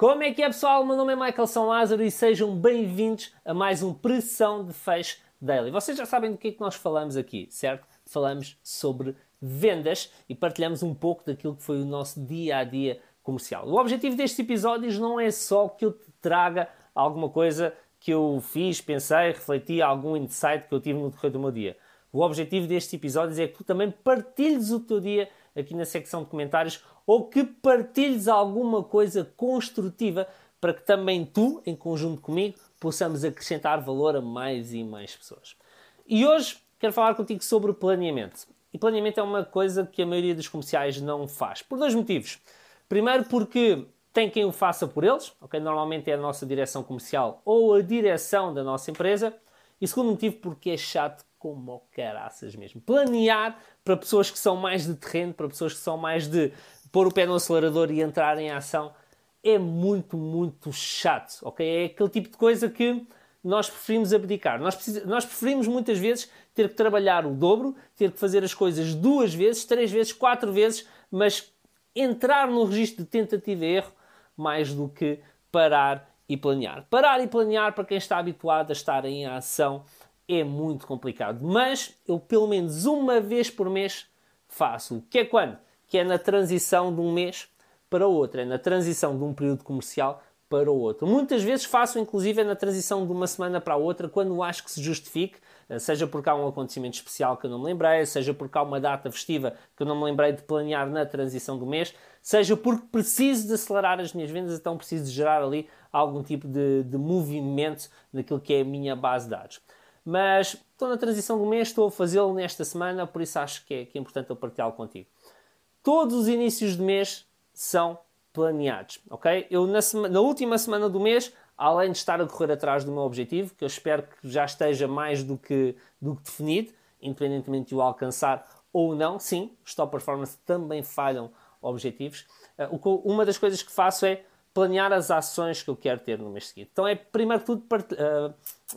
Como é que é pessoal? Meu nome é Michael São Lázaro e sejam bem-vindos a mais um Pressão de Fecho Daily. Vocês já sabem do que é que nós falamos aqui, certo? Falamos sobre vendas e partilhamos um pouco daquilo que foi o nosso dia a dia comercial. O objetivo destes episódios não é só que eu te traga alguma coisa que eu fiz, pensei, refleti, algum insight que eu tive no decorrer do meu dia. O objetivo destes episódios é que tu também partilhes o teu dia aqui na secção de comentários ou que partilhes alguma coisa construtiva para que também tu, em conjunto comigo, possamos acrescentar valor a mais e mais pessoas. E hoje quero falar contigo sobre planeamento. E planeamento é uma coisa que a maioria dos comerciais não faz, por dois motivos. Primeiro, porque tem quem o faça por eles, ok? Normalmente é a nossa direção comercial ou a direção da nossa empresa. E segundo motivo, porque é chato como caraças mesmo. Planear para pessoas que são mais de terreno, para pessoas que são mais de pôr o pé no acelerador e entrar em ação, é muito, muito chato, ok? É aquele tipo de coisa que nós preferimos abdicar. Nós, precis... nós preferimos muitas vezes ter que trabalhar o dobro, ter que fazer as coisas duas vezes, três vezes, quatro vezes, mas entrar no registro de tentativa e erro mais do que parar e planear. Parar e planear para quem está habituado a estar em ação é muito complicado, mas eu pelo menos uma vez por mês faço. Que é quando? Que é na transição de um mês para outro, é na transição de um período comercial para o outro. Muitas vezes faço, inclusive, na transição de uma semana para a outra, quando acho que se justifique, eh, seja porque há um acontecimento especial que eu não me lembrei, seja porque há uma data festiva que eu não me lembrei de planear na transição do mês, seja porque preciso de acelerar as minhas vendas, então preciso de gerar ali algum tipo de, de movimento naquilo que é a minha base de dados. Mas estou na transição do mês, estou a fazê-lo nesta semana, por isso acho que é, que é importante eu partilhá-lo contigo. Todos os inícios de mês são planeados, ok? Eu na, na, última semana do mês, além de estar a correr atrás do meu objetivo, que eu espero que já esteja mais do que, do que definido, independentemente de o alcançar ou não, sim, os top performance também falham objetivos. Uh, uma das coisas que faço é planear as ações que eu quero ter no mês seguinte. Então é, primeiro de tudo, part... uh,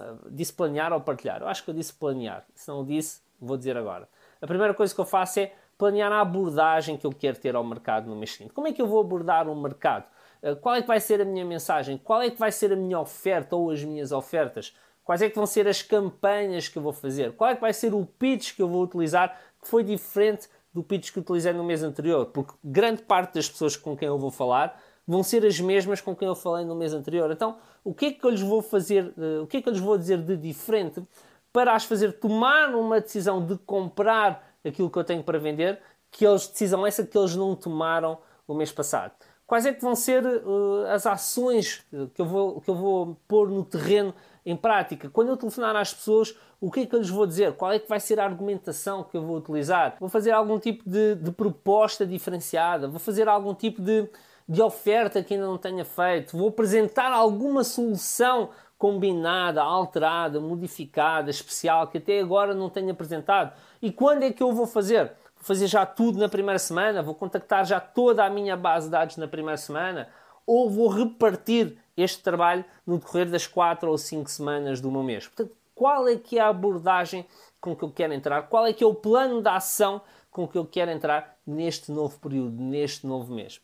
uh, disse planear ou partilhar. Eu acho que eu disse planear. Se não disse, vou dizer agora. A primeira coisa que eu faço é planear a abordagem que eu quero ter ao mercado no mês seguinte. Como é que eu vou abordar o mercado? Uh, qual é que vai ser a minha mensagem? Qual é que vai ser a minha oferta ou as minhas ofertas? Quais é que vão ser as campanhas que eu vou fazer? Qual é que vai ser o pitch que eu vou utilizar que foi diferente do pitch que utilizei no mês anterior? Porque grande parte das pessoas com quem eu vou falar vão ser as mesmas com quem eu falei no mês anterior. Então, o que é que eu lhes vou fazer, uh, o que é que eu lhes vou dizer de diferente para as fazer tomar uma decisão de comprar aquilo que eu tenho para vender, que eles, decisão essa que eles não tomaram o mês passado. Quais é que vão ser uh, as ações que eu, vou, que eu vou pôr no terreno em prática? Quando eu telefonar às pessoas, o que é que eu lhes vou dizer? Qual é que vai ser a argumentação que eu vou utilizar? Vou fazer algum tipo de, de proposta diferenciada? Vou fazer algum tipo de, de oferta que ainda não tenha feito, vou apresentar alguma solução combinada, alterada, modificada, especial que até agora não tenho apresentado. E quando é que eu vou fazer? Vou fazer já tudo na primeira semana? Vou contactar já toda a minha base de dados na primeira semana? Ou vou repartir este trabalho no decorrer das quatro ou cinco semanas do meu mês? Portanto, qual é que é a abordagem com que eu quero entrar? Qual é que é o plano de ação com que eu quero entrar neste novo período, neste novo mês?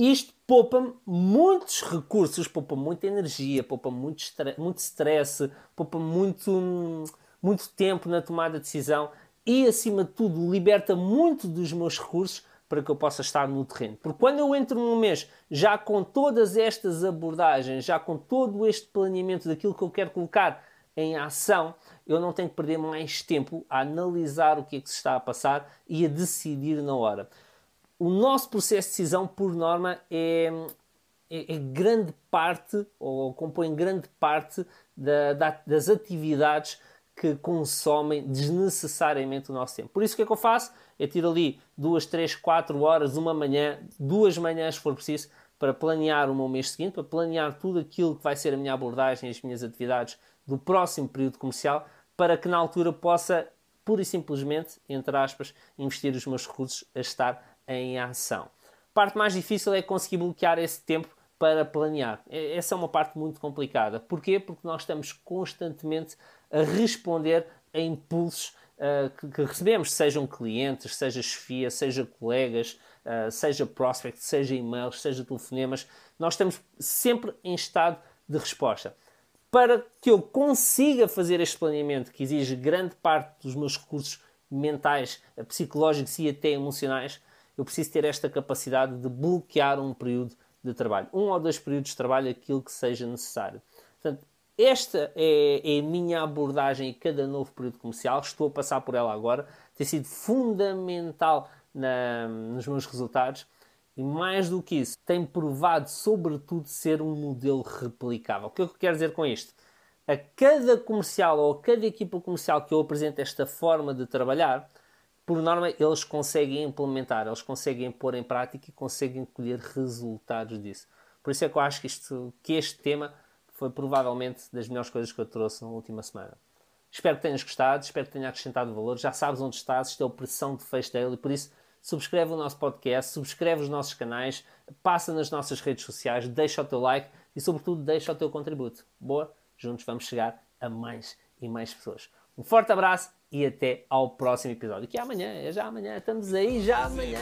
Isto poupa-me muitos recursos, poupa muita energia, poupa muito, muito stress, poupa muito, muito tempo na tomada de decisão e, acima de tudo, liberta muito dos meus recursos para que eu possa estar no terreno. Porque quando eu entro num mês já com todas estas abordagens, já com todo este planeamento daquilo que eu quero colocar em ação, eu não tenho que perder mais tempo a analisar o que é que se está a passar e a decidir na hora o nosso processo de decisão, por norma, é, é, é grande parte, ou compõe grande parte da, da, das atividades que consomem desnecessariamente o nosso tempo. Por isso, o que é que eu faço? Eu tiro ali duas, três, quatro horas, uma manhã, duas manhãs, se for preciso, para planear o meu mês seguinte, para planear tudo aquilo que vai ser a minha abordagem, as minhas atividades do próximo período comercial, para que na altura possa, pura e simplesmente, entre aspas, investir os meus recursos a estar em ação. A parte mais difícil é conseguir bloquear esse tempo para planear. Essa é uma parte muito complicada. Porquê? Porque nós estamos constantemente a responder a impulsos uh, que, que, recebemos, sejam clientes, seja chefia, seja colegas, uh, seja prospects, seja e-mails, seja telefonemas, nós estamos sempre em estado de resposta. Para que eu consiga fazer este planeamento, que exige grande parte dos meus recursos mentais, psicológicos e até emocionais, eu preciso ter esta capacidade de bloquear um período de trabalho. Um ou dois períodos de trabalho, aquilo que seja necessário. Portanto, esta é, é, a minha abordagem em cada novo período comercial. Estou a passar por ela agora. Tem sido fundamental na, nos meus resultados. E mais do que isso, tem provado, sobretudo, ser um modelo replicável. O que é que eu quero dizer com isto? A cada comercial ou a cada equipa comercial que eu apresento esta forma de trabalhar, por norma, eles conseguem implementar, eles conseguem pôr em prática e conseguem colher resultados disso. Por isso é que eu acho que, isto, que este tema foi provavelmente das melhores coisas que eu trouxe na última semana. Espero que tenhas gostado, espero que tenha acrescentado valor. Já sabes onde estás, isto é o Pressão de Daily, por isso subscreve o nosso podcast, subscreve os nossos canais, passa nas nossas redes sociais, deixa o teu like e, sobretudo, deixa o teu contributo. Boa? Juntos vamos chegar a mais e mais pessoas. Um forte abraço e até ao próximo episódio. Que é amanhã, é já amanhã, estamos aí já amanhã.